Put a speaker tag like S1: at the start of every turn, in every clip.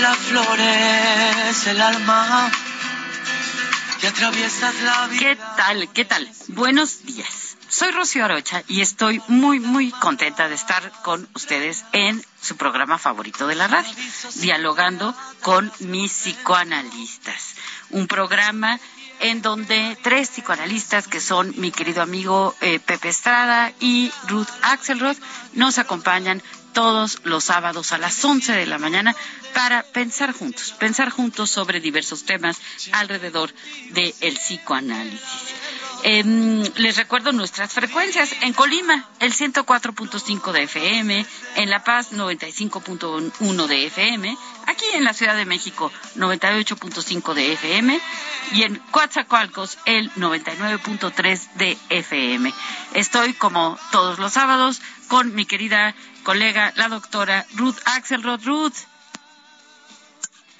S1: Las flores, el alma y atraviesas la vida.
S2: ¿Qué tal? ¿Qué tal? Buenos días. Soy Rocío Arocha y estoy muy, muy contenta de estar con ustedes en su programa favorito de la radio, dialogando con mis psicoanalistas. Un programa en donde tres psicoanalistas, que son mi querido amigo eh, Pepe Estrada y Ruth Axelrod, nos acompañan todos los sábados a las 11 de la mañana para pensar juntos, pensar juntos sobre diversos temas alrededor del psicoanálisis. Eh, les recuerdo nuestras frecuencias. En Colima, el 104.5 de FM, en La Paz, 95.1 de FM, aquí en la Ciudad de México, 98.5 de FM, y en Coatzacoalcos, el 99.3 de FM. Estoy, como todos los sábados, con mi querida colega, la doctora Ruth Axelrod. Ruth.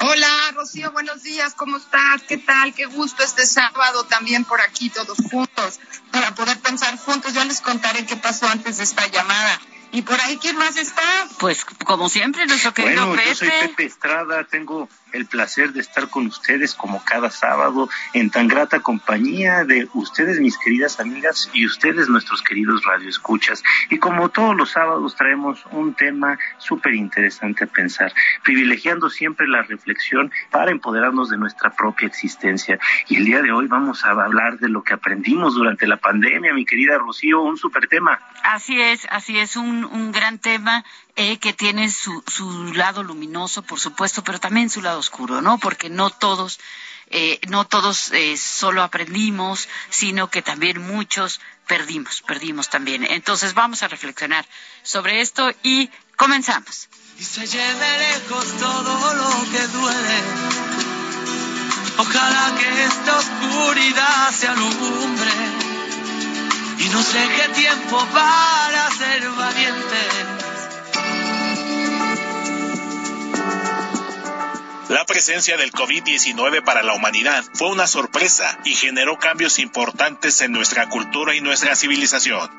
S3: Hola, Rocío, buenos días, ¿cómo estás? ¿Qué tal? Qué gusto este sábado también por aquí, todos juntos, para poder pensar juntos. Ya les contaré qué pasó antes de esta llamada. ¿Y por ahí quién más está?
S2: Pues, como siempre, nuestro querido
S4: bueno,
S2: Pepe.
S4: Yo soy Pepe Estrada, tengo el placer de estar con ustedes como cada sábado en tan grata compañía de ustedes, mis queridas amigas, y ustedes, nuestros queridos radioescuchas. Y como todos los sábados traemos un tema súper interesante a pensar, privilegiando siempre la reflexión para empoderarnos de nuestra propia existencia. Y el día de hoy vamos a hablar de lo que aprendimos durante la pandemia, mi querida Rocío, un súper tema.
S2: Así es, así es, un, un gran tema eh, que tiene su, su lado luminoso, por supuesto, pero también su lado oscuro, ¿no? Porque no todos, eh, no todos eh, solo aprendimos, sino que también muchos perdimos, perdimos también. Entonces vamos a reflexionar sobre esto y comenzamos.
S1: Y se lleve lejos todo lo que duele. Ojalá que esta oscuridad se alumbre y nos deje tiempo para ser valientes.
S5: La presencia del COVID-19 para la humanidad fue una sorpresa y generó cambios importantes en nuestra cultura y nuestra civilización.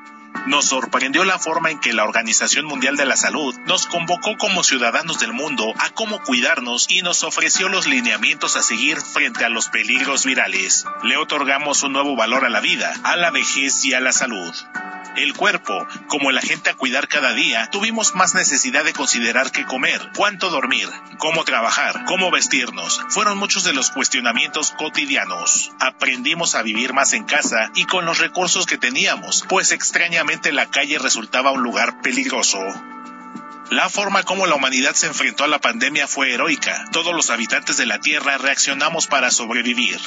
S5: Nos sorprendió la forma en que la Organización Mundial de la Salud nos convocó como ciudadanos del mundo a cómo cuidarnos y nos ofreció los lineamientos a seguir frente a los peligros virales. Le otorgamos un nuevo valor a la vida, a la vejez y a la salud. El cuerpo, como el agente a cuidar cada día, tuvimos más necesidad de considerar qué comer, cuánto dormir, cómo trabajar, cómo vestirnos. Fueron muchos de los cuestionamientos cotidianos. Aprendimos a vivir más en casa y con los recursos que teníamos, pues extrañamente la calle resultaba un lugar peligroso. La forma como la humanidad se enfrentó a la pandemia fue heroica. Todos los habitantes de la Tierra reaccionamos para sobrevivir.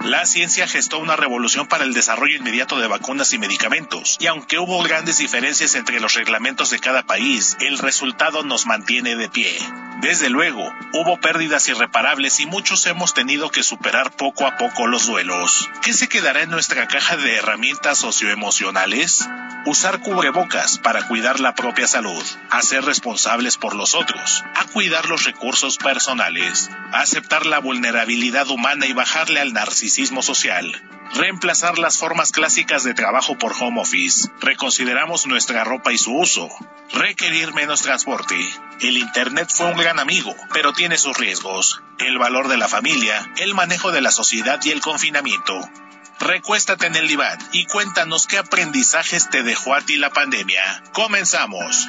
S5: La ciencia gestó una revolución para el desarrollo inmediato de vacunas y medicamentos, y aunque hubo grandes diferencias entre los reglamentos de cada país, el resultado nos mantiene de pie. Desde luego, hubo pérdidas irreparables y muchos hemos tenido que superar poco a poco los duelos. ¿Qué se quedará en nuestra caja de herramientas socioemocionales? Usar cubrebocas para cuidar la propia salud, a ser responsables por los otros, a cuidar los recursos personales, a aceptar la vulnerabilidad humana y bajarle al narcisismo social, reemplazar las formas clásicas de trabajo por home office, reconsideramos nuestra ropa y su uso, requerir menos transporte. El Internet fue un gran amigo, pero tiene sus riesgos, el valor de la familia, el manejo de la sociedad y el confinamiento. Recuéstate en el diván y cuéntanos qué aprendizajes te dejó a ti la pandemia. Comenzamos.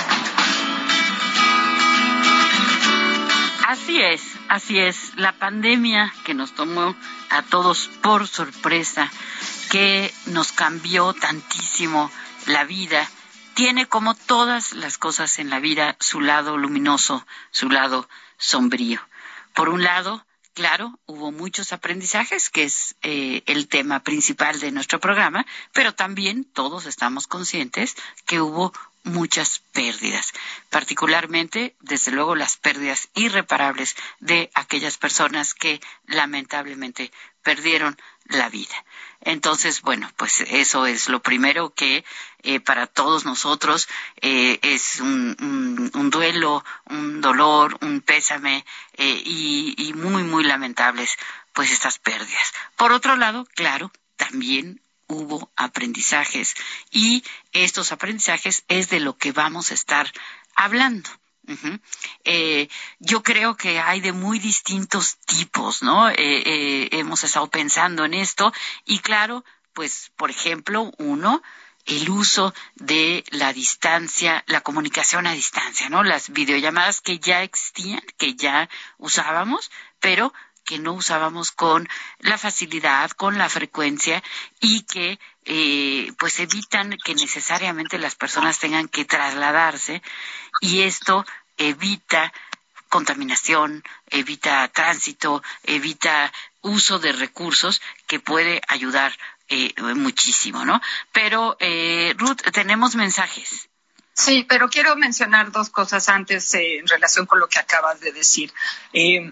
S2: Así es, así es. La pandemia que nos tomó a todos por sorpresa, que nos cambió tantísimo la vida, tiene como todas las cosas en la vida su lado luminoso, su lado sombrío. Por un lado, claro, hubo muchos aprendizajes, que es eh, el tema principal de nuestro programa, pero también todos estamos conscientes que hubo muchas pérdidas, particularmente, desde luego, las pérdidas irreparables de aquellas personas que lamentablemente perdieron la vida. Entonces, bueno, pues eso es lo primero que eh, para todos nosotros eh, es un, un, duelo, un dolor, un pésame eh, y, y muy, muy lamentables, pues estas pérdidas. Por otro lado, claro, también hubo aprendizajes y estos aprendizajes es de lo que vamos a estar hablando. eh, yo creo que hay de muy distintos tipos, ¿no? Eh, eh, hemos estado pensando en esto y claro, pues, por ejemplo, uno, el uso de la distancia, la comunicación a distancia, ¿no? Las videollamadas que ya existían, que ya usábamos, pero que no usábamos con la facilidad, con la frecuencia y que eh, pues evitan que necesariamente las personas tengan que trasladarse y esto evita contaminación, evita tránsito, evita uso de recursos que puede ayudar eh, muchísimo, ¿no? Pero, eh, Ruth, tenemos mensajes.
S3: Sí, pero quiero mencionar dos cosas antes eh, en relación con lo que acabas de decir. Eh,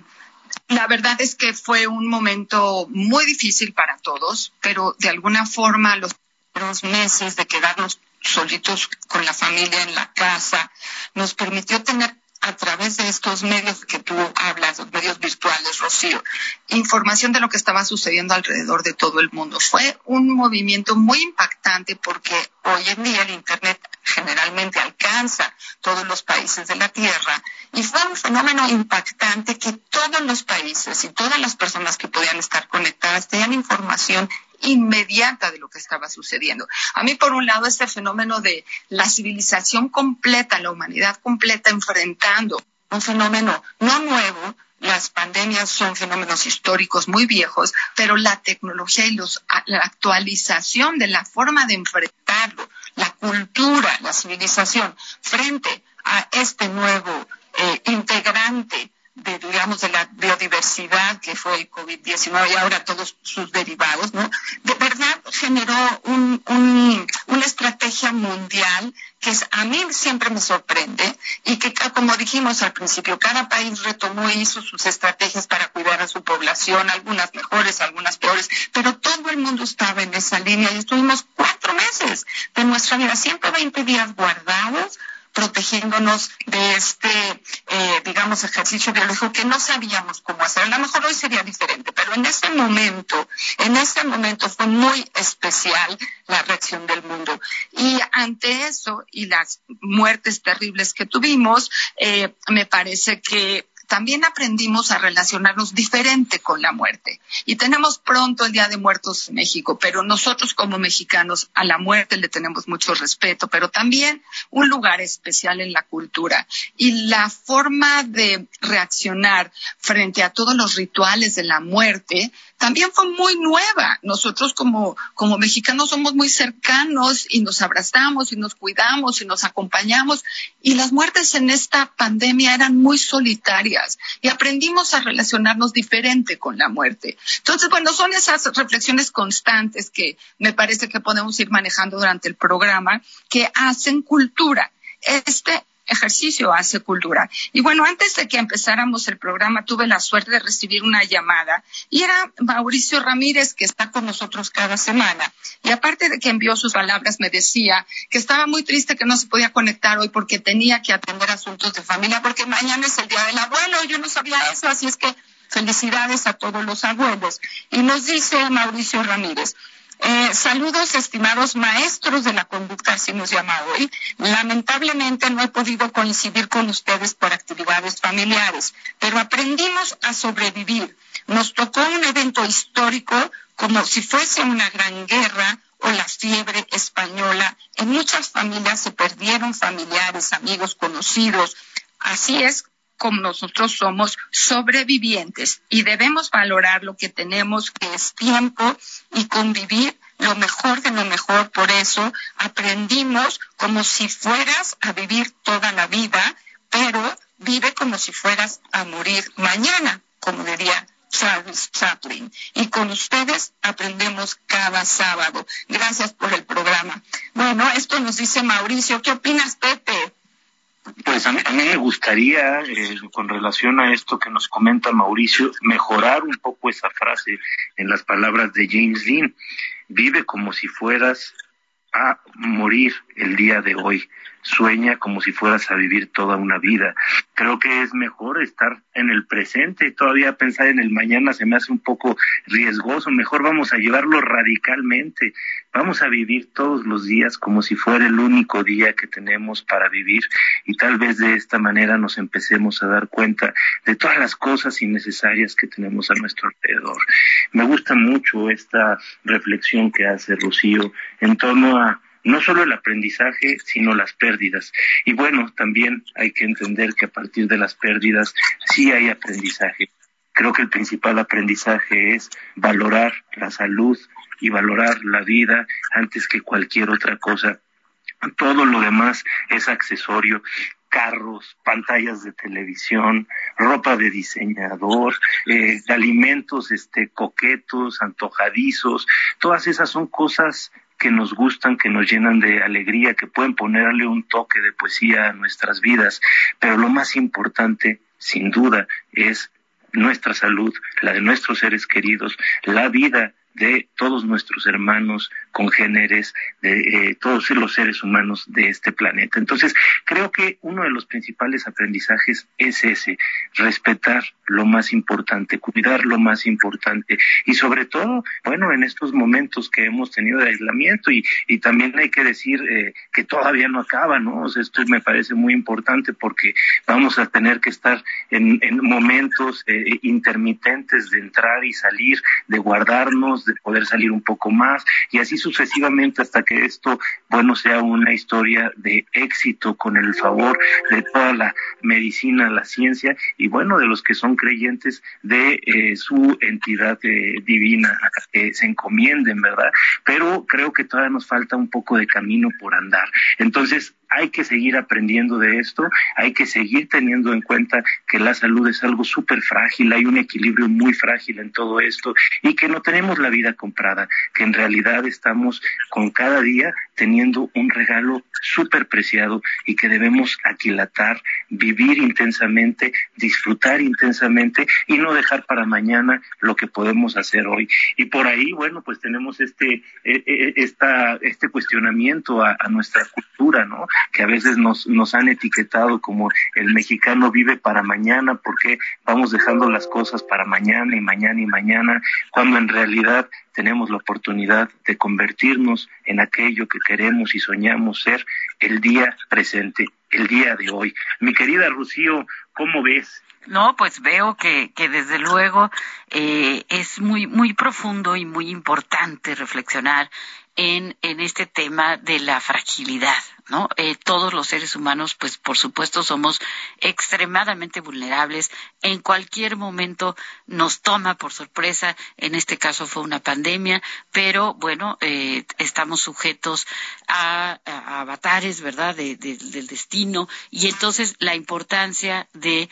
S3: la verdad es que fue un momento muy difícil para todos, pero de alguna forma los primeros meses de quedarnos solitos con la familia en la casa nos permitió tener a través de estos medios que tú hablas, los medios virtuales, Rocío, información de lo que estaba sucediendo alrededor de todo el mundo. Fue un movimiento muy impactante porque hoy en día el Internet generalmente alcanza todos los países de la Tierra y fue un fenómeno impactante que todos los países y todas las personas que podían estar conectadas tenían información inmediata de lo que estaba sucediendo. A mí, por un lado, este fenómeno de la civilización completa, la humanidad completa enfrentando un fenómeno no nuevo, las pandemias son fenómenos históricos muy viejos, pero la tecnología y los, la actualización de la forma de enfrentarlo, la cultura, la civilización, frente a este nuevo eh, integrante de, digamos, de la biodiversidad que fue el COVID-19 y ahora todos sus derivados, ¿no? De verdad generó un, un, una estrategia mundial que es, a mí siempre me sorprende y que, como dijimos al principio, cada país retomó y hizo sus estrategias para cuidar a su población, algunas mejores, algunas peores, pero todo el mundo estaba en esa línea y estuvimos cuatro meses de nuestra vida, 120 días guardados protegiéndonos de este, eh, digamos, ejercicio biológico que no sabíamos cómo hacer. A lo mejor hoy sería diferente, pero en ese momento, en ese momento fue muy especial la reacción del mundo. Y ante eso y las muertes terribles que tuvimos, eh, me parece que también aprendimos a relacionarnos diferente con la muerte. Y tenemos pronto el Día de Muertos en México, pero nosotros como mexicanos a la muerte le tenemos mucho respeto, pero también un lugar especial en la cultura. Y la forma de reaccionar frente a todos los rituales de la muerte también fue muy nueva. Nosotros como, como mexicanos somos muy cercanos y nos abrazamos y nos cuidamos y nos acompañamos y las muertes en esta pandemia eran muy solitarias y aprendimos a relacionarnos diferente con la muerte. Entonces, bueno, son esas reflexiones constantes que me parece que podemos ir manejando durante el programa que hacen cultura. Este ejercicio hace cultura. Y bueno, antes de que empezáramos el programa, tuve la suerte de recibir una llamada y era Mauricio Ramírez, que está con nosotros cada semana. Y aparte de que envió sus palabras, me decía que estaba muy triste que no se podía conectar hoy porque tenía que atender asuntos de familia, porque mañana es el día del abuelo. Yo no sabía eso, así es que felicidades a todos los abuelos. Y nos dice Mauricio Ramírez, eh, saludos, estimados maestros de la conducta, así hemos llamado hoy. Lamentablemente no he podido coincidir con ustedes por actividades familiares, pero aprendimos a sobrevivir. Nos tocó un evento histórico como si fuese una gran guerra o la fiebre española. En muchas familias se perdieron familiares, amigos, conocidos. Así es como nosotros somos sobrevivientes y debemos valorar lo que tenemos, que es tiempo, y convivir lo mejor de lo mejor. Por eso aprendimos como si fueras a vivir toda la vida, pero vive como si fueras a morir mañana, como diría Charles Chaplin. Y con ustedes aprendemos cada sábado. Gracias por el programa. Bueno, esto nos dice Mauricio. ¿Qué opinas, Pepe?
S4: Pues a mí, me gustaría, eh, con relación a esto que nos comenta Mauricio, mejorar un poco esa frase en las palabras de James Dean. Vive como si fueras a morir el día de hoy sueña como si fueras a vivir toda una vida. Creo que es mejor estar en el presente, todavía pensar en el mañana se me hace un poco riesgoso, mejor vamos a llevarlo radicalmente, vamos a vivir todos los días como si fuera el único día que tenemos para vivir y tal vez de esta manera nos empecemos a dar cuenta de todas las cosas innecesarias que tenemos a nuestro alrededor. Me gusta mucho esta reflexión que hace Rocío en torno a no solo el aprendizaje, sino las pérdidas. Y bueno, también hay que entender que a partir de las pérdidas sí hay aprendizaje. Creo que el principal aprendizaje es valorar la salud y valorar la vida antes que cualquier otra cosa. Todo lo demás es accesorio carros, pantallas de televisión, ropa de diseñador, eh, alimentos este, coquetos, antojadizos, todas esas son cosas que nos gustan, que nos llenan de alegría, que pueden ponerle un toque de poesía a nuestras vidas, pero lo más importante, sin duda, es nuestra salud, la de nuestros seres queridos, la vida de todos nuestros hermanos congéneres, de eh, todos los seres humanos de este planeta. Entonces, creo que uno de los principales aprendizajes es ese, respetar lo más importante, cuidar lo más importante y sobre todo, bueno, en estos momentos que hemos tenido de aislamiento y, y también hay que decir eh, que todavía no acaba, ¿no? esto me parece muy importante porque vamos a tener que estar en, en momentos eh, intermitentes de entrar y salir, de guardarnos, de poder salir un poco más y así sucesivamente hasta que esto, bueno, sea una historia de éxito con el favor de toda la medicina, la ciencia y bueno, de los que son creyentes de eh, su entidad eh, divina, que se encomienden, ¿verdad? Pero creo que todavía nos falta un poco de camino por andar. Entonces, hay que seguir aprendiendo de esto, hay que seguir teniendo en cuenta que la salud es algo súper frágil, hay un equilibrio muy frágil en todo esto y que no tenemos la comprada, que en realidad estamos con cada día teniendo un regalo súper preciado y que debemos aquilatar, vivir intensamente, disfrutar intensamente y no dejar para mañana lo que podemos hacer hoy. Y por ahí, bueno, pues tenemos este, eh, eh, esta, este cuestionamiento a, a nuestra cultura, ¿no? Que a veces nos, nos han etiquetado como el mexicano vive para mañana porque vamos dejando las cosas para mañana y mañana y mañana, cuando en realidad tenemos la oportunidad de convertirnos en aquello que queremos y soñamos ser el día presente, el día de hoy. Mi querida Rocío, ¿cómo ves?
S2: No, pues veo que, que desde luego eh, es muy, muy profundo y muy importante reflexionar en, este tema de la fragilidad, ¿no? Eh, todos los seres humanos, pues por supuesto, somos extremadamente vulnerables. En cualquier momento nos toma por sorpresa. En este caso fue una pandemia, pero bueno, eh, estamos sujetos a, avatares, ¿verdad? del destino y entonces la importancia de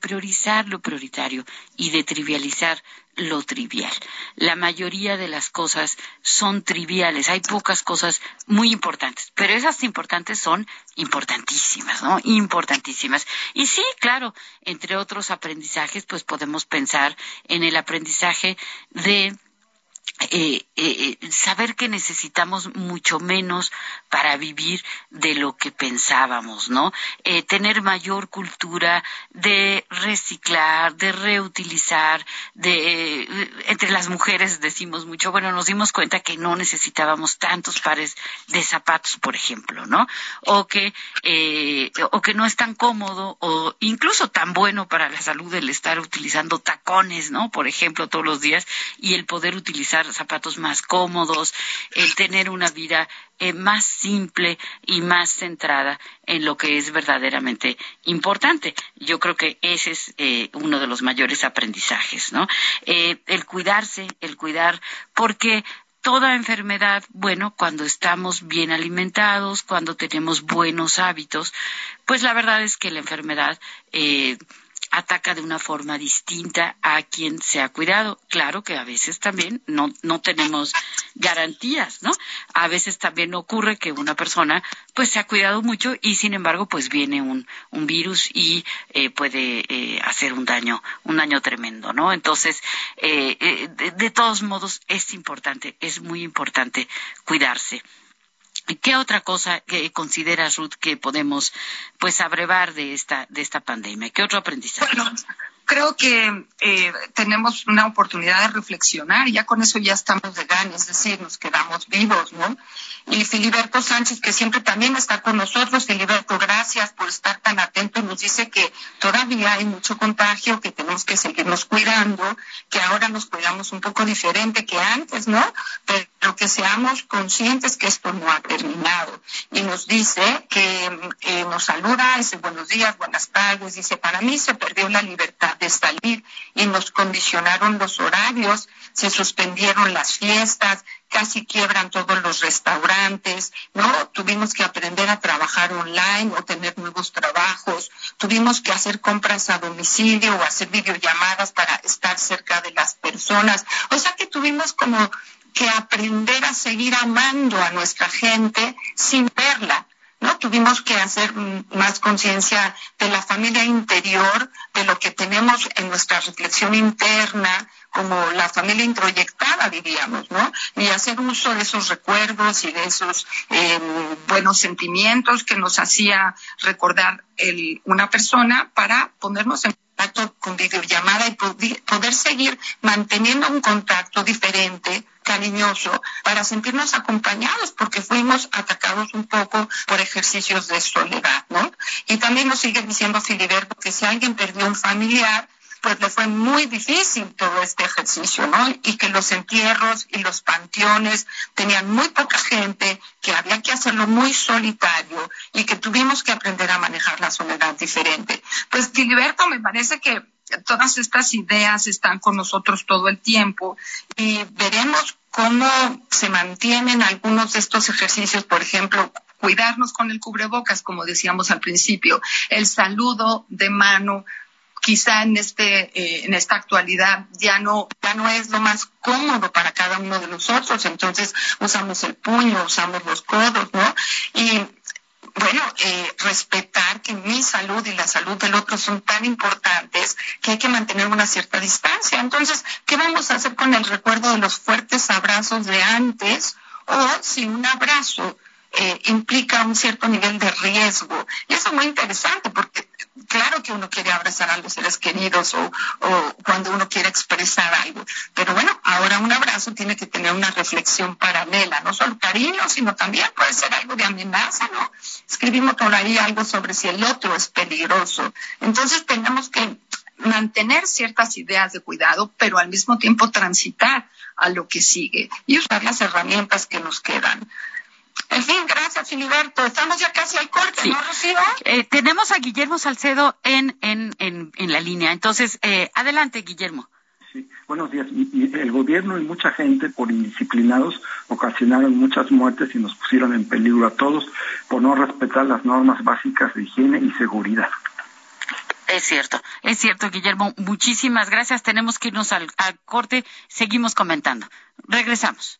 S2: priorizar lo prioritario y de trivializar lo trivial. La mayoría de las cosas son triviales, hay pocas cosas muy importantes, pero esas importantes son importantísimas, ¿no? Importantísimas. Y sí, claro, entre otros aprendizajes, pues podemos pensar en el aprendizaje de eh, eh, eh, saber que necesitamos mucho menos para vivir de lo que pensábamos, ¿no? Tener mayor cultura de reciclar, de reutilizar, de entre las mujeres decimos mucho, bueno, nos dimos cuenta que no necesitábamos tantos pares de zapatos, por ejemplo, ¿no? O que o que no es tan cómodo o incluso tan bueno para la salud el estar utilizando tacones, ¿no? Por ejemplo, todos los días y el poder utilizar zapatos más cómodos, el tener una vida eh, más simple y más centrada en lo que es verdaderamente importante. Yo creo que ese es eh, uno de los mayores aprendizajes, ¿no? Eh, el cuidarse, el cuidar, porque toda enfermedad, bueno, cuando estamos bien alimentados, cuando tenemos buenos hábitos, pues la verdad es que la enfermedad eh, ataca de una forma distinta a quien se ha cuidado. Claro que a veces también no, no tenemos garantías, ¿no? A veces también ocurre que una persona pues se ha cuidado mucho y sin embargo pues viene un, un virus y eh, puede eh, hacer un daño, un daño tremendo, ¿no? Entonces, eh, de, de todos modos es importante, es muy importante cuidarse. ¿Qué otra cosa que consideras, Ruth, que podemos pues abrevar de esta, de esta pandemia? ¿Qué otro aprendizaje?
S3: Bueno, creo que eh, tenemos una oportunidad de reflexionar y ya con eso ya estamos de ganas, es decir, nos quedamos vivos, ¿no? Y Filiberto Sánchez, que siempre también está con nosotros, Filiberto, gracias por estar tan atento, nos dice que todavía hay mucho contagio, que tenemos que seguirnos cuidando, que ahora nos cuidamos un poco diferente que antes, ¿no? Pero que seamos conscientes que esto no ha terminado. Y nos dice que eh, nos saluda, dice buenos días, buenas tardes, dice, para mí se perdió la libertad de salir y nos condicionaron los horarios, se suspendieron las fiestas, casi quiebran todos los restaurantes, ¿no? Tuvimos que aprender a trabajar online o tener nuevos trabajos, tuvimos que hacer compras a domicilio o hacer videollamadas para estar cerca de las personas. O sea que tuvimos como que aprender a seguir amando a nuestra gente sin verla. ¿No? Tuvimos que hacer más conciencia de la familia interior, de lo que tenemos en nuestra reflexión interna, como la familia introyectada, diríamos, ¿no? Y hacer uso de esos recuerdos y de esos em, buenos sentimientos que nos hacía recordar el, una persona para ponernos en contacto con videollamada y poder seguir manteniendo un contacto diferente cariñoso para sentirnos acompañados porque fuimos atacados un poco por ejercicios de soledad, ¿no? Y también nos sigue diciendo Filiberto que si alguien perdió un familiar, pues le fue muy difícil todo este ejercicio, ¿no? Y que los entierros y los panteones tenían muy poca gente, que había que hacerlo muy solitario y que tuvimos que aprender a manejar la soledad diferente. Pues Filiberto, me parece que todas estas ideas están con nosotros todo el tiempo y veremos cómo se mantienen algunos de estos ejercicios, por ejemplo, cuidarnos con el cubrebocas, como decíamos al principio, el saludo de mano quizá en este eh, en esta actualidad ya no ya no es lo más cómodo para cada uno de nosotros entonces usamos el puño usamos los codos no y bueno, eh, respetar que mi salud y la salud del otro son tan importantes que hay que mantener una cierta distancia. Entonces, ¿qué vamos a hacer con el recuerdo de los fuertes abrazos de antes? O si un abrazo eh, implica un cierto nivel de riesgo. Y eso es muy interesante porque que uno quiere abrazar a los seres queridos o, o, cuando uno quiere expresar algo. Pero bueno, ahora un abrazo tiene que tener una reflexión paralela, no solo cariño, sino también puede ser algo de amenaza, ¿no? Escribimos por ahí algo sobre si el otro es peligroso. Entonces tenemos que mantener ciertas ideas de cuidado, pero al mismo tiempo transitar a lo que sigue y usar las herramientas que nos quedan. En fin, gracias, Filiberto. Estamos ya casi al corte, ¿no, Rocío?
S2: Eh, tenemos a Guillermo Salcedo en, en, en, en la línea. Entonces, eh, adelante, Guillermo.
S6: Sí, buenos días. Y, el gobierno y mucha gente, por indisciplinados, ocasionaron muchas muertes y nos pusieron en peligro a todos por no respetar las normas básicas de higiene y seguridad.
S2: Es cierto, es cierto, Guillermo. Muchísimas gracias. Tenemos que irnos al corte. Seguimos comentando. Regresamos.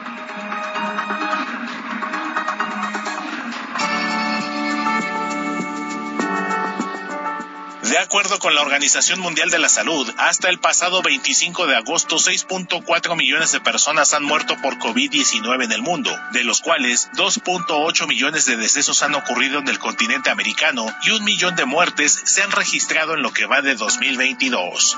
S5: De acuerdo con la Organización Mundial de la Salud, hasta el pasado 25 de agosto, 6.4 millones de personas han muerto por COVID-19 en el mundo, de los cuales 2.8 millones de decesos han ocurrido en el continente americano y un millón de muertes se han registrado en lo que va de 2022.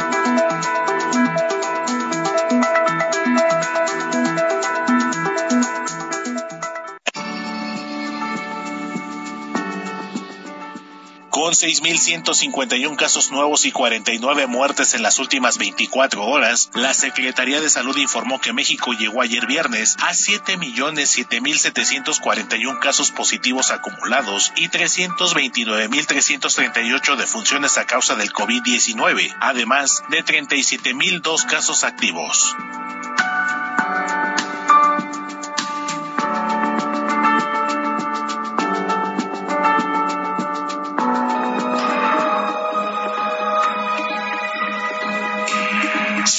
S5: 6.151 casos nuevos y 49 muertes en las últimas 24 horas, la Secretaría de Salud informó que México llegó ayer viernes a 7.741 casos positivos acumulados y 329.338 defunciones a causa del COVID-19, además de 37.002 casos activos.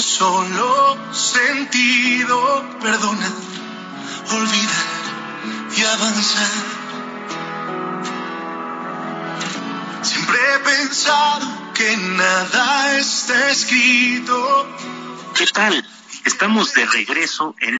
S1: Solo sentido, perdonar, olvidar y avanzar. Siempre he pensado que nada está escrito.
S4: ¿Qué tal? Estamos de regreso en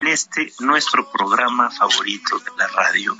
S4: En este nuestro programa favorito de la radio.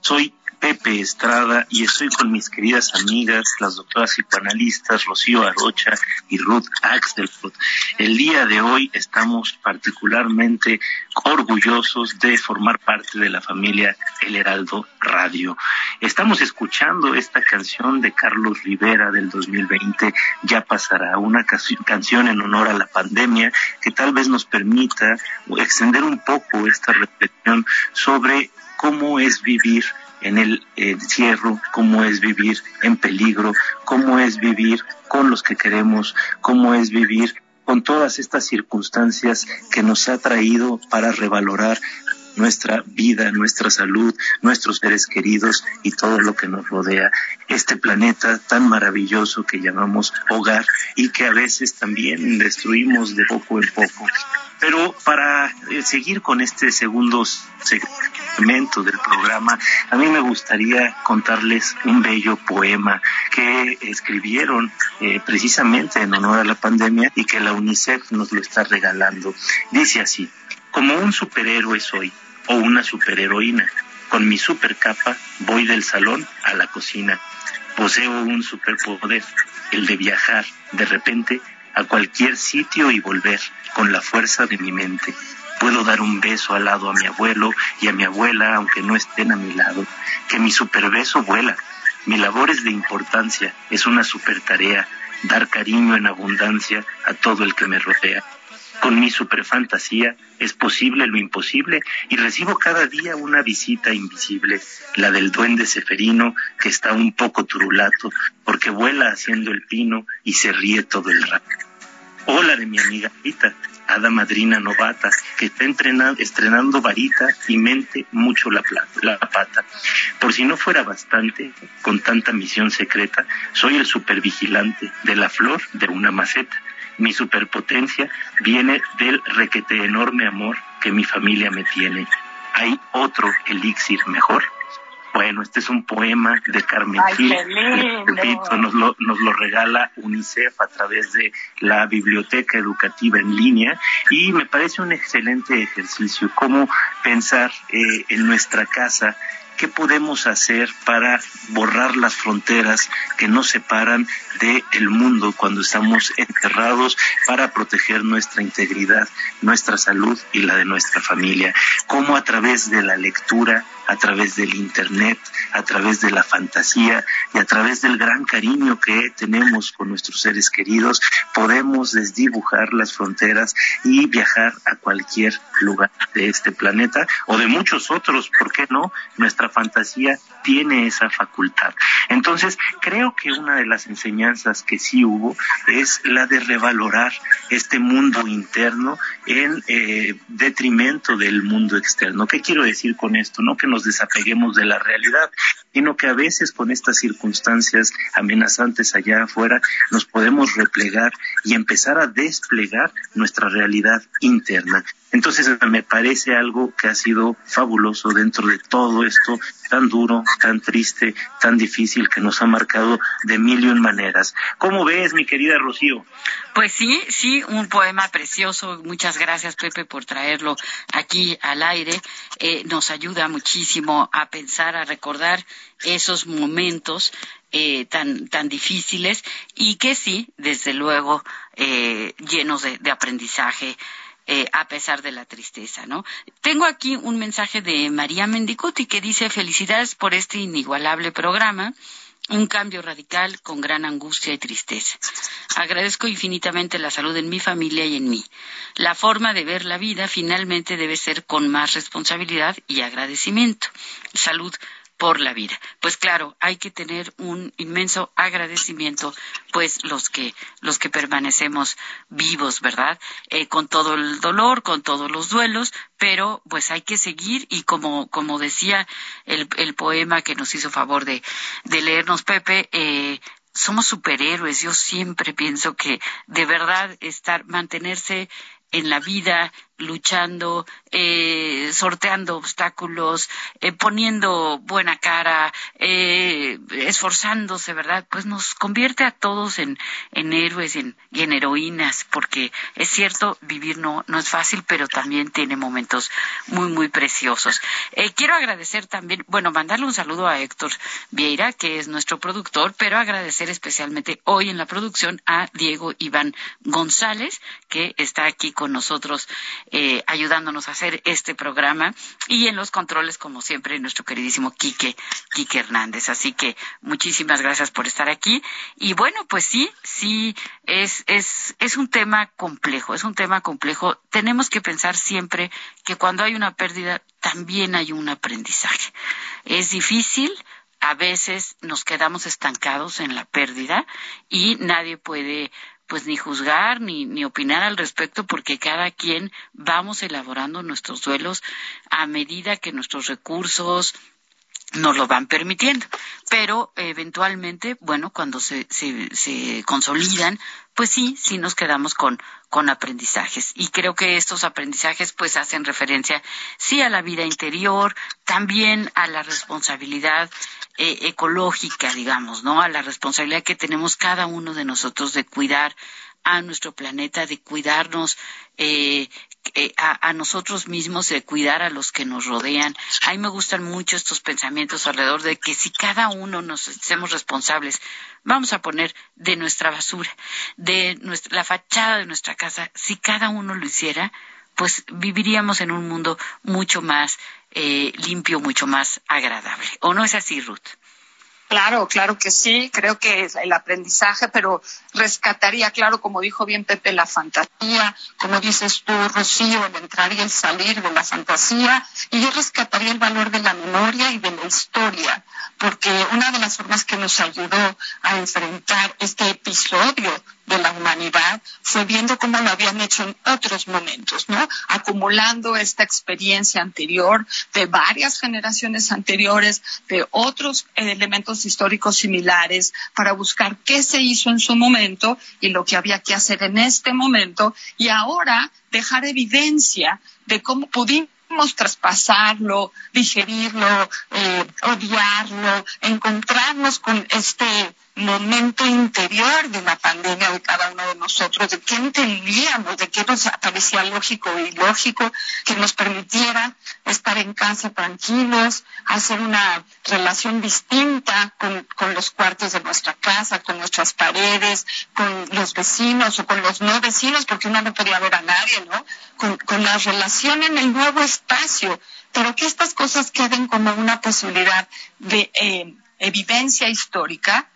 S4: Soy Pepe Estrada y estoy con mis queridas amigas, las doctoras psicoanalistas Rocío Arocha y Ruth Axelrod. El día de hoy estamos particularmente orgullosos de formar parte de la familia El Heraldo Radio. Estamos escuchando esta canción de Carlos Rivera del 2020, Ya pasará, una canción en honor a la pandemia que tal vez nos permita extender un poco esta reflexión sobre cómo es vivir en el encierro, cómo es vivir en peligro, cómo es vivir con los que queremos, cómo es vivir con todas estas circunstancias que nos ha traído para revalorar nuestra vida, nuestra salud, nuestros seres queridos y todo lo que nos rodea. Este planeta tan maravilloso que llamamos hogar y que a veces también destruimos de poco en poco. Pero para eh, seguir con este segundo segmento del programa, a mí me gustaría contarles un bello poema que escribieron eh, precisamente en honor a la pandemia y que la UNICEF nos lo está regalando. Dice así, como un superhéroe soy o una superheroína. Con mi supercapa voy del salón a la cocina. Poseo un superpoder, el de viajar de repente a cualquier sitio y volver con la fuerza de mi mente. Puedo dar un beso al lado a mi abuelo y a mi abuela aunque no estén a mi lado. Que mi superbeso vuela. Mi labor es de importancia, es una super tarea, dar cariño en abundancia a todo el que me rodea. Con mi superfantasía es posible lo imposible y recibo cada día una visita invisible, la del duende ceferino que está un poco turulato porque vuela haciendo el pino y se ríe todo el rato. O la de mi amiga Rita, hada madrina novata, que está estrenando varita y mente mucho la, la pata. Por si no fuera bastante, con tanta misión secreta, soy el supervigilante de la flor de una maceta mi superpotencia viene del requete enorme amor que mi familia me tiene. ¿Hay otro elixir mejor? Bueno, este es un poema de Carmen Gil. nos lo, nos lo regala UNICEF a través de la Biblioteca Educativa en línea y me parece un excelente ejercicio cómo pensar eh, en nuestra casa ¿Qué podemos hacer para borrar las fronteras que nos separan del mundo cuando estamos enterrados para proteger nuestra integridad, nuestra salud y la de nuestra familia? ¿Cómo a través de la lectura, a través del Internet, a través de la fantasía y a través del gran cariño que tenemos con nuestros seres queridos, podemos desdibujar las fronteras y viajar a cualquier lugar de este planeta o de muchos otros, ¿por qué no? Nuestra fantasía tiene esa facultad. Entonces, creo que una de las enseñanzas que sí hubo es la de revalorar este mundo interno en eh, detrimento del mundo externo. ¿Qué quiero decir con esto? No que nos desapeguemos de la realidad, sino que a veces con estas circunstancias amenazantes allá afuera nos podemos replegar y empezar a desplegar nuestra realidad interna. Entonces me parece algo que ha sido fabuloso dentro de todo esto tan duro, tan triste, tan difícil que nos ha marcado de mil y un maneras. ¿Cómo ves, mi querida Rocío?
S2: Pues sí, sí, un poema precioso. Muchas gracias, Pepe, por traerlo aquí al aire. Eh, nos ayuda muchísimo a pensar, a recordar esos momentos eh, tan, tan difíciles y que sí, desde luego, eh, llenos de aprendizaje eh, a pesar de la tristeza, ¿no? Tengo aquí un mensaje de María Mendicuti que dice felicidades por este inigualable programa un cambio radical con gran angustia y tristeza. Agradezco infinitamente la salud en mi familia y en mí. La forma de ver la vida finalmente debe ser con más responsabilidad y agradecimiento. Salud por la vida. Pues claro, hay que tener un inmenso agradecimiento, pues los que los que permanecemos vivos, ¿verdad? Eh, con todo el dolor, con todos los duelos, pero pues hay que seguir y como como decía el, el poema que nos hizo favor de, de leernos Pepe, eh, somos superhéroes. Yo siempre pienso que de verdad estar mantenerse en la vida luchando, eh, sorteando obstáculos, eh, poniendo buena cara, eh, esforzándose, ¿verdad? Pues nos convierte a todos en, en héroes y en heroínas, porque es cierto, vivir no, no es fácil, pero también tiene momentos muy, muy preciosos. quiero agradecer también, bueno, mandarle un saludo a Héctor Vieira, que es nuestro productor, pero agradecer especialmente hoy en la producción a Diego Iván González, que está aquí con nosotros eh, ayudándonos a hacer este programa y en los controles, como siempre, nuestro queridísimo Quique, Quique Hernández. Así que muchísimas gracias por estar aquí. Y bueno, pues sí, sí, es, es, es un tema complejo, es un tema complejo. Tenemos que pensar siempre que cuando hay una pérdida, también hay un aprendizaje. Es difícil, a veces nos quedamos estancados en la pérdida y nadie puede pues ni juzgar ni, ni opinar al respecto porque cada quien vamos elaborando nuestros duelos a medida que nuestros recursos nos lo van permitiendo. Pero eventualmente, bueno, cuando se, se, se consolidan, pues sí, sí nos quedamos con, con aprendizajes. Y creo que estos aprendizajes pues hacen referencia sí a la vida interior, también a la responsabilidad eh, ecológica, digamos, ¿no? A la responsabilidad que tenemos cada uno de nosotros de cuidar a nuestro planeta, de cuidarnos eh, a, nosotros mismos, de cuidar a los que nos rodean. A mí me gustan mucho estos pensamientos alrededor de que si cada uno nos hacemos responsables, vamos a poner de nuestra basura, de nuestra, la fachada de nuestra casa, si cada uno lo hiciera, pues viviríamos en un mundo mucho más eh, limpio, mucho más agradable. ¿O no es así, Ruth?
S3: Claro, claro que sí, creo que es el aprendizaje, pero rescataría, claro, como dijo bien Pepe, la fantasía, como dices tú, Rocío, el entrar y el salir de la fantasía, y yo rescataría el valor de la memoria y de la historia, porque una de las formas que nos ayudó a enfrentar este episodio de la humanidad fue viendo cómo lo habían hecho en otros momentos, ¿no? Acumulando esta experiencia anterior de varias generaciones anteriores, de otros elementos históricos similares, para buscar qué se hizo en su momento y lo que había que hacer en este momento, y ahora dejar evidencia de cómo pudimos traspasarlo, digerirlo, eh, odiarlo, encontrarnos con este momento interior de la pandemia de cada uno de nosotros, de qué entendíamos, de qué nos parecía lógico y lógico que nos permitiera estar en casa tranquilos, hacer una relación distinta con, los cuartos de nuestra casa, con nuestras paredes, con los vecinos o con los no vecinos, porque uno no podía ver a nadie, ¿no? Con, con la relación en el nuevo espacio, pero que estas cosas queden como una posibilidad de eh, evidencia histórica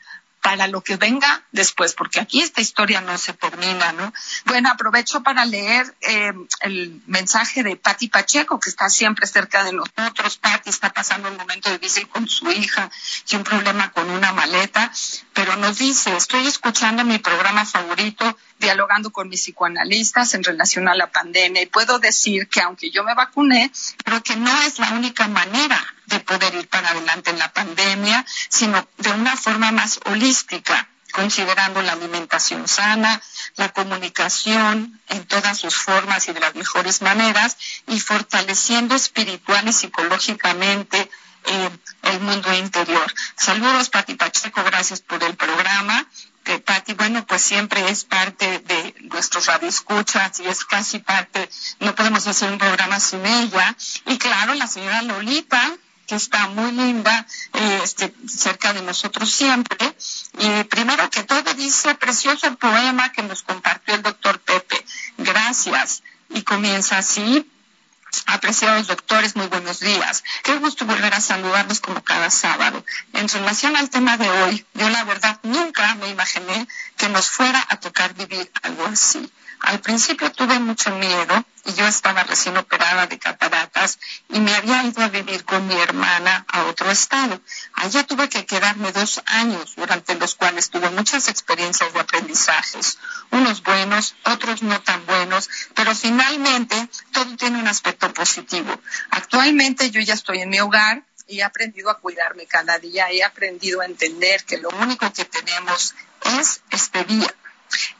S3: para lo que venga después, porque aquí esta historia no se termina, ¿no? Bueno, aprovecho para leer eh, el mensaje de Patti Pacheco, que está siempre cerca de nosotros. Patti está pasando un momento difícil con su hija y un problema con una maleta, pero nos dice, estoy escuchando mi programa favorito, dialogando con mis psicoanalistas en relación a la pandemia y puedo decir que aunque yo me vacuné, creo que no es la única manera de poder ir para adelante en la pandemia, sino de una forma más holística considerando la alimentación sana, la comunicación en todas sus formas y de las mejores maneras, y fortaleciendo espiritual y psicológicamente eh, el mundo interior. Saludos, Pati Pacheco, gracias por el programa que Patti, bueno, pues siempre es parte de nuestros radioescuchas y es casi parte, no podemos hacer un programa sin ella. Y claro, la señora Lolita, que está muy linda, eh, este, cerca de nosotros siempre. Y primero que todo dice, precioso poema que nos compartió el doctor Pepe. Gracias. Y comienza así, Apreciados doctores, muy buenos días. Qué gusto volver a saludarlos como cada sábado. En relación al tema de hoy, yo la verdad nunca me imaginé que nos fuera a tocar vivir algo así. Al principio tuve mucho miedo y yo estaba recién operada de y me había ido a vivir con mi hermana a otro estado. Allá tuve que quedarme dos años, durante los cuales tuve muchas experiencias de aprendizajes, unos buenos, otros no tan buenos, pero finalmente todo tiene un aspecto positivo. Actualmente yo ya estoy en mi hogar, y he aprendido a cuidarme cada día, he aprendido a entender que lo único que tenemos es este día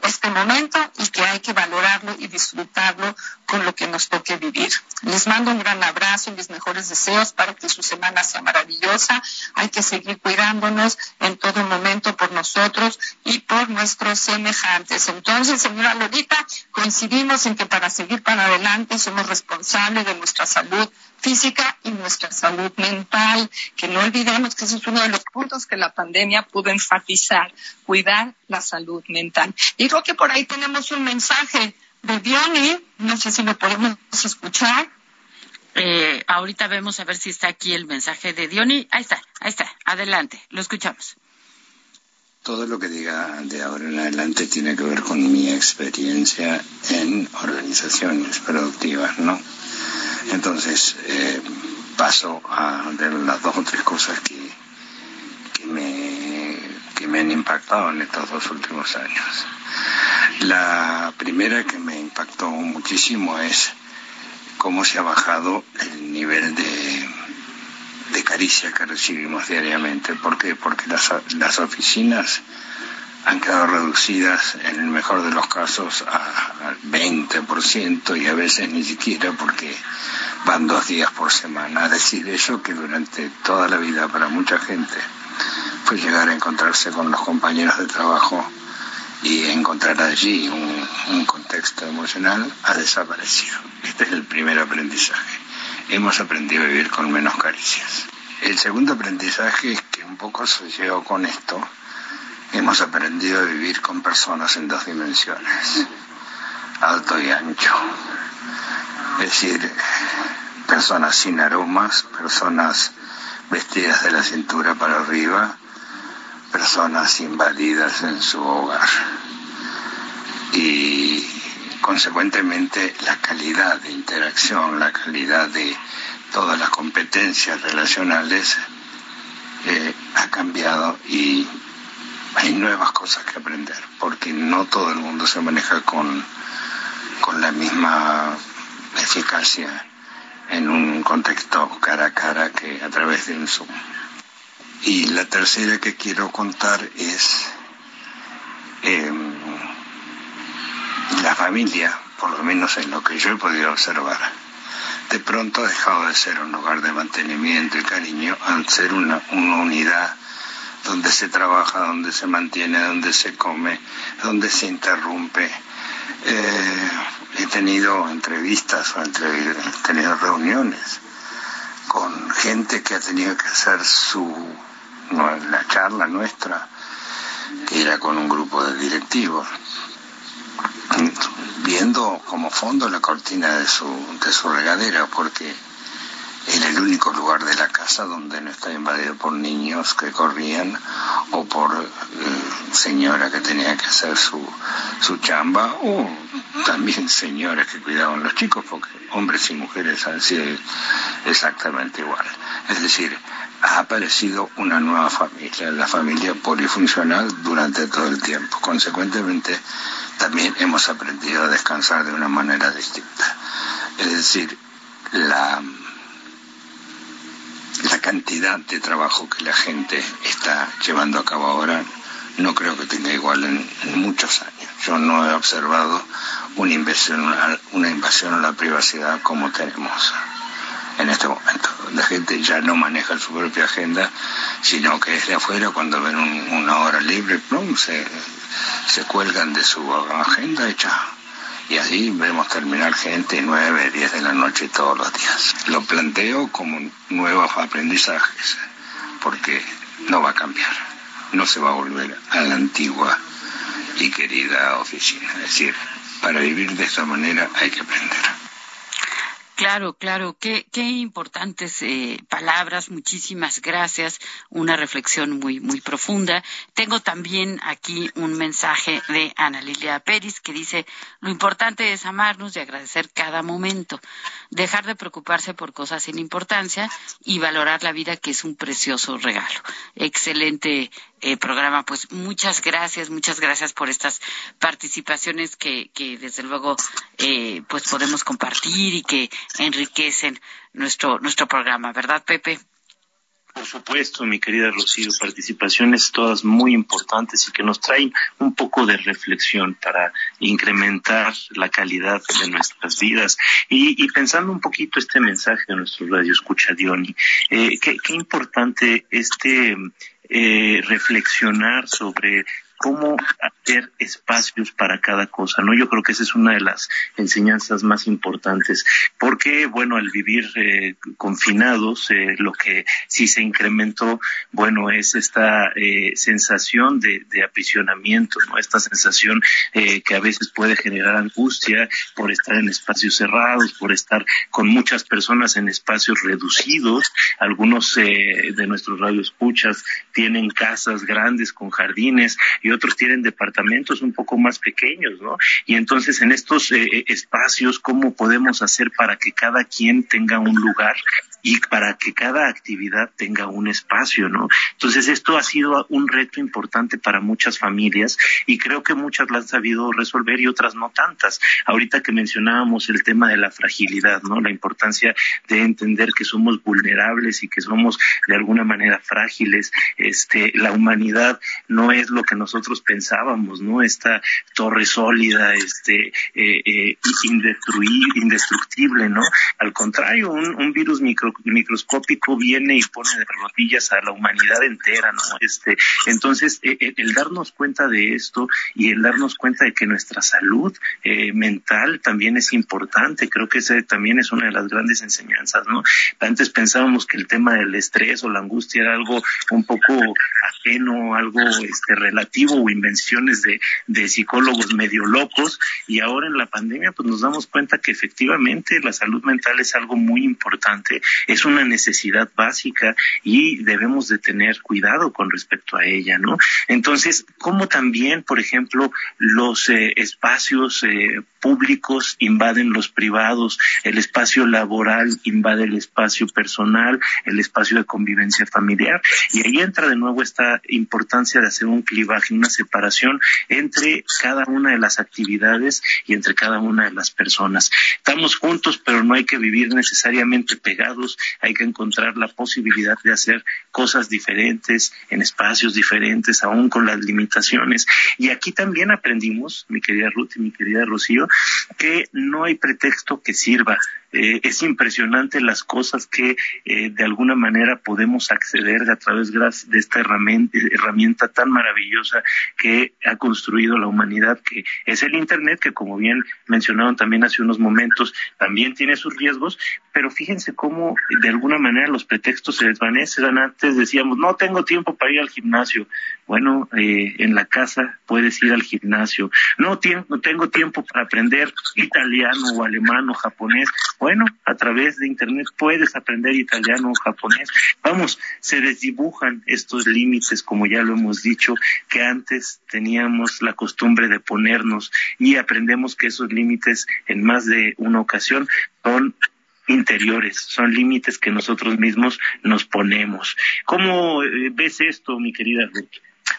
S3: este momento y que hay que valorarlo y disfrutarlo con lo que nos toque vivir. Les mando un gran abrazo y mis mejores deseos para que su semana sea maravillosa. Hay que seguir cuidándonos en todo momento por nosotros y por nuestros semejantes. Entonces, señora Lolita, coincidimos en que para seguir para adelante somos responsables de nuestra salud física y nuestra salud mental, que no olvidemos que ese es uno de los puntos que la pandemia pudo enfatizar, cuidar la salud mental. Y creo que por ahí tenemos un mensaje de Diony. No sé si lo podemos escuchar.
S2: Eh, ahorita vemos a ver si está aquí el mensaje de Diony. Ahí está, ahí está. Adelante, lo escuchamos.
S7: Todo lo que diga de ahora en adelante tiene que ver con mi experiencia en organizaciones productivas, ¿no? Entonces, eh, paso a ver las dos o tres cosas que, que, me, que me han impactado en estos dos últimos años. La primera que me impactó muchísimo es cómo se ha bajado el nivel de de caricia que recibimos diariamente. ¿Por qué? Porque las, las oficinas han quedado reducidas en el mejor de los casos al 20% y a veces ni siquiera porque van dos días por semana. Es decir, eso que durante toda la vida para mucha gente fue llegar a encontrarse con los compañeros de trabajo y encontrar allí un, un contexto emocional ha desaparecido. Este es el primer aprendizaje hemos aprendido a vivir con menos caricias. El segundo aprendizaje es que un poco asociado con esto, hemos aprendido a vivir con personas en dos dimensiones, alto y ancho. Es decir, personas sin aromas, personas vestidas de la cintura para arriba, personas invadidas en su hogar. Y consecuentemente la calidad de interacción, la calidad de todas las competencias relacionales eh, ha cambiado y hay nuevas cosas que aprender, porque no todo el mundo se maneja con, con la misma eficacia en un contexto cara a cara que a través de un Zoom. Y la tercera que quiero contar es eh, la familia, por lo menos en lo que yo he podido observar, de pronto ha dejado de ser un lugar de mantenimiento y cariño al ser una, unidad donde se trabaja, donde se mantiene, donde se come, donde se interrumpe. Eh, he tenido entrevistas o he tenido reuniones con gente que ha tenido que hacer su la charla nuestra que era con un grupo de directivos viendo como fondo la cortina de su, de su regadera, porque era el único lugar de la casa donde no estaba invadido por niños que corrían o por eh, señora que tenía que hacer su, su chamba o también señoras que cuidaban los chicos porque hombres y mujeres han sido exactamente igual. Es decir, ha aparecido una nueva familia, la familia polifuncional durante todo el tiempo. Consecuentemente, también hemos aprendido a descansar de una manera distinta. Es decir, la cantidad de trabajo que la gente está llevando a cabo ahora no creo que tenga igual en, muchos años. Yo no he observado una invasión, una invasión a la privacidad como tenemos en este momento. La gente ya no maneja su propia agenda, sino que es de afuera cuando ven una hora libre, ¡plum! Se, se cuelgan de su agenda hecha. Y así vemos terminar gente 9, 10 de la noche todos los días. Lo planteo como nuevos aprendizajes, porque no va a cambiar, no se va a volver a la antigua y querida oficina. Es decir, para vivir de esta manera hay que aprender.
S2: Claro, claro, qué, qué importantes eh, palabras, muchísimas gracias, una reflexión muy, muy profunda. Tengo también aquí un mensaje de Ana Lilia Pérez que dice, lo importante es amarnos y agradecer cada momento, dejar de preocuparse por cosas sin importancia y valorar la vida que es un precioso regalo. Excelente eh, programa. Pues muchas gracias, muchas gracias por estas participaciones que, que desde luego eh, pues podemos compartir y que enriquecen nuestro nuestro programa, ¿verdad, Pepe?
S4: Por supuesto, mi querida Rocío, participaciones todas muy importantes y que nos traen un poco de reflexión para incrementar la calidad de nuestras vidas. Y, pensando un poquito este mensaje de nuestro radio escucha, Diony, eh, qué, qué importante este eh, reflexionar sobre cómo hacer espacios para cada cosa, ¿no? Yo creo que esa es una de las enseñanzas más importantes, porque, bueno, al vivir eh, confinados, eh, lo que sí se incrementó, bueno, es esta eh, sensación de, de, aprisionamiento, ¿no? Esta sensación que a veces puede generar angustia por estar en espacios cerrados, por estar con muchas personas en espacios reducidos. Algunos de nuestros radioescuchas tienen casas grandes con jardines y otros tienen departamentos un poco más pequeños, ¿no? Y entonces en estos eh, espacios, ¿cómo podemos hacer para que cada quien tenga un lugar y para que cada actividad tenga un espacio, ¿no? Entonces esto ha sido un reto importante para muchas familias y creo que muchas la han sabido resolver y otras no tantas. Ahorita que mencionábamos el tema de la fragilidad, ¿no? La importancia de entender que somos vulnerables y que somos de alguna manera frágiles. Este, la humanidad no es lo que nosotros pensábamos, ¿no? Esta torre sólida, este, eh, eh, indestructible, ¿no? Al contrario, un, un virus micro microscópico viene y pone de rodillas a la humanidad entera, ¿no? Este, entonces, eh, eh, el darnos cuenta de esto y el darnos cuenta de que nuestra salud eh, mental también es importante, creo que ese también es una de las grandes enseñanzas, ¿no? Antes pensábamos que el tema del estrés o la angustia era algo un poco ajeno, algo este, relativo o invenciones de, psicólogos medio locos y ahora en la pandemia pues nos damos cuenta que efectivamente la salud mental es algo muy importante es una necesidad básica y debemos de tener cuidado con respecto a ella, ¿no? Entonces, ¿cómo también, por ejemplo, los eh, espacios eh, públicos invaden los privados, el espacio laboral invade el espacio personal, el espacio de convivencia familiar. Y ahí entra de nuevo esta importancia de hacer un clivaje, una separación entre cada una de las actividades y entre cada una de las personas. Estamos juntos, pero no hay que vivir necesariamente pegados, hay que encontrar la posibilidad de hacer cosas diferentes en espacios diferentes, aún con las limitaciones. Y aquí también aprendimos, mi querida Ruth y mi querida Rocío, que no hay pretexto que sirva. Eh, es impresionante las cosas que eh, de alguna manera podemos acceder a través de esta herramienta, herramienta tan maravillosa que ha construido la humanidad, que es el Internet, que como bien mencionaron también hace unos momentos, también tiene sus riesgos, pero fíjense cómo de alguna manera los pretextos se desvanecen. Antes decíamos, no tengo tiempo para ir al gimnasio. Bueno, eh, en la casa puedes ir al gimnasio. No, no tengo tiempo para aprender italiano o alemán o japonés. Bueno, a través de Internet puedes aprender italiano o japonés. Vamos, se desdibujan estos límites, como ya lo hemos dicho, que antes teníamos la costumbre de ponernos y aprendemos que esos límites en más de una ocasión son interiores, son límites que nosotros mismos nos ponemos. ¿Cómo eh, ves esto, mi querida Ruth?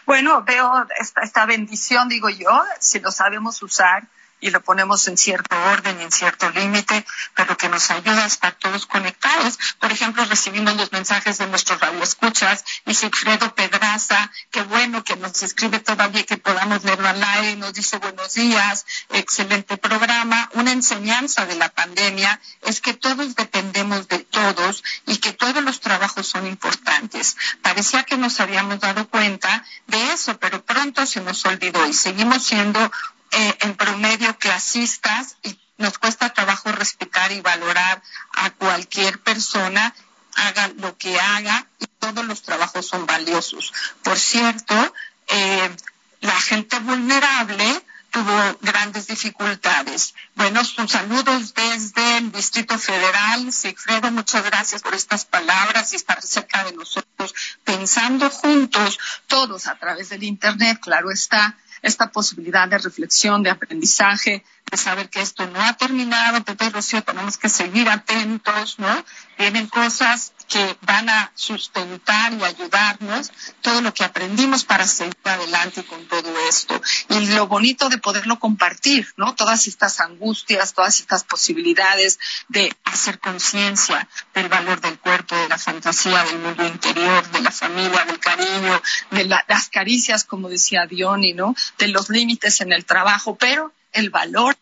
S3: Bueno, veo esta, esta bendición, digo yo, si lo sabemos usar y lo ponemos en cierto orden y en cierto límite, pero que nos ayuda a estar todos conectados. Por ejemplo, recibimos los mensajes de nuestros radioescuchas y Sigfredo Pedraza, qué bueno que nos escribe todavía que podamos leerlo al aire, nos dice buenos días, excelente programa. Una enseñanza de la pandemia es que todos dependemos de todos y que todos los trabajos son importantes. Parecía que nos habíamos dado cuenta de eso, pero pronto se nos olvidó y seguimos siendo eh, en promedio clasistas y nos cuesta trabajo respetar y valorar a cualquier persona, haga lo que haga y todos los trabajos son valiosos. Por cierto, eh, la gente vulnerable tuvo grandes dificultades. Bueno, sus saludos desde el Distrito Federal. Sigfredo, muchas gracias por estas palabras y estar cerca de nosotros, pensando juntos, todos a través del Internet, claro está, esta posibilidad de reflexión, de aprendizaje, de saber que esto no ha terminado, Pepe y Rocío, tenemos que seguir atentos, ¿no? Vienen cosas que van a sustentar y ayudarnos todo lo que aprendimos para seguir adelante con todo esto. Y lo bonito de poderlo compartir, ¿no? Todas estas angustias, todas estas posibilidades de hacer conciencia del valor del cuerpo, de la fantasía, del mundo interior, de la familia, del cariño, de las caricias, como decía Diony, ¿no? De los límites en el trabajo, pero el valor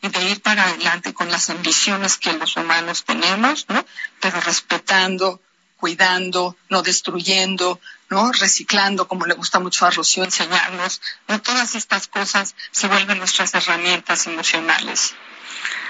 S3: y de ir para adelante con las ambiciones que los humanos tenemos, ¿no? Pero respetando cuidando, no destruyendo, ¿no? Reciclando, como le gusta mucho a Rocío enseñarnos. ¿no? Todas estas cosas se vuelven nuestras herramientas emocionales.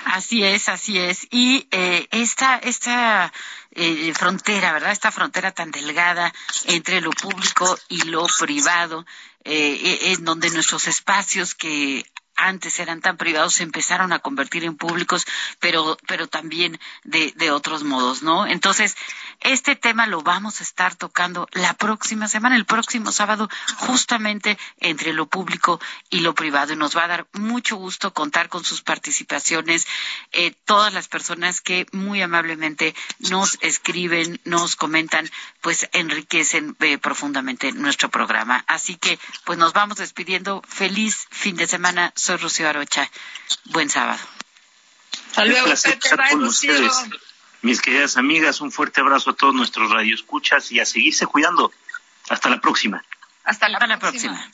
S2: Así es, así es. Y eh, esta, esta eh, frontera, ¿verdad? Esta frontera tan delgada entre lo público y lo privado, eh, en donde nuestros espacios que antes eran tan privados se empezaron a convertir en públicos, pero, pero también de, de otros modos, ¿no? Entonces, este tema lo vamos a estar tocando la próxima semana, el próximo sábado, justamente entre lo público y lo privado. Y nos va a dar mucho gusto contar con sus participaciones, eh, todas las personas que muy amablemente nos escriben, nos comentan, pues enriquecen eh, profundamente nuestro programa. Así que, pues nos vamos despidiendo. Feliz fin de semana. Soy Rocío Arocha. Buen sábado.
S3: Hasta luego,
S4: mis queridas amigas, un fuerte abrazo a todos nuestros radioescuchas y a seguirse cuidando. Hasta la próxima.
S3: Hasta la, próxima.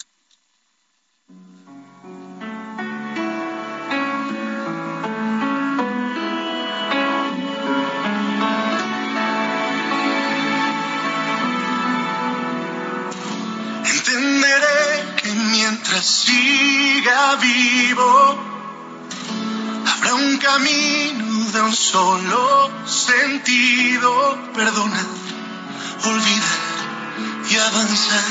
S1: Entenderé que mientras siga vivo, habrá un camino de un solo sentido, perdonar, olvidar y avanzar.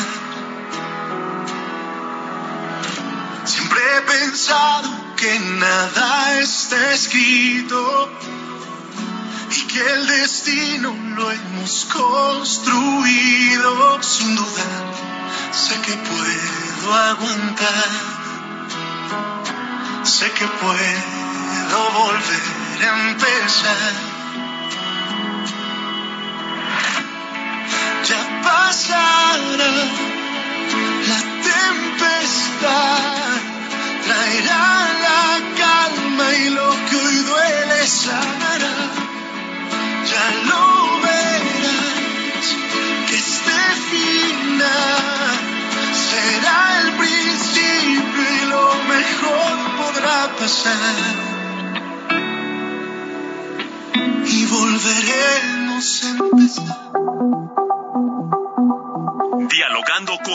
S1: Siempre he pensado que nada está escrito y que el destino lo hemos construido sin dudar. Sé que puedo aguantar, sé que puedo volver empezar. Ya pasará la tempestad, traerá la calma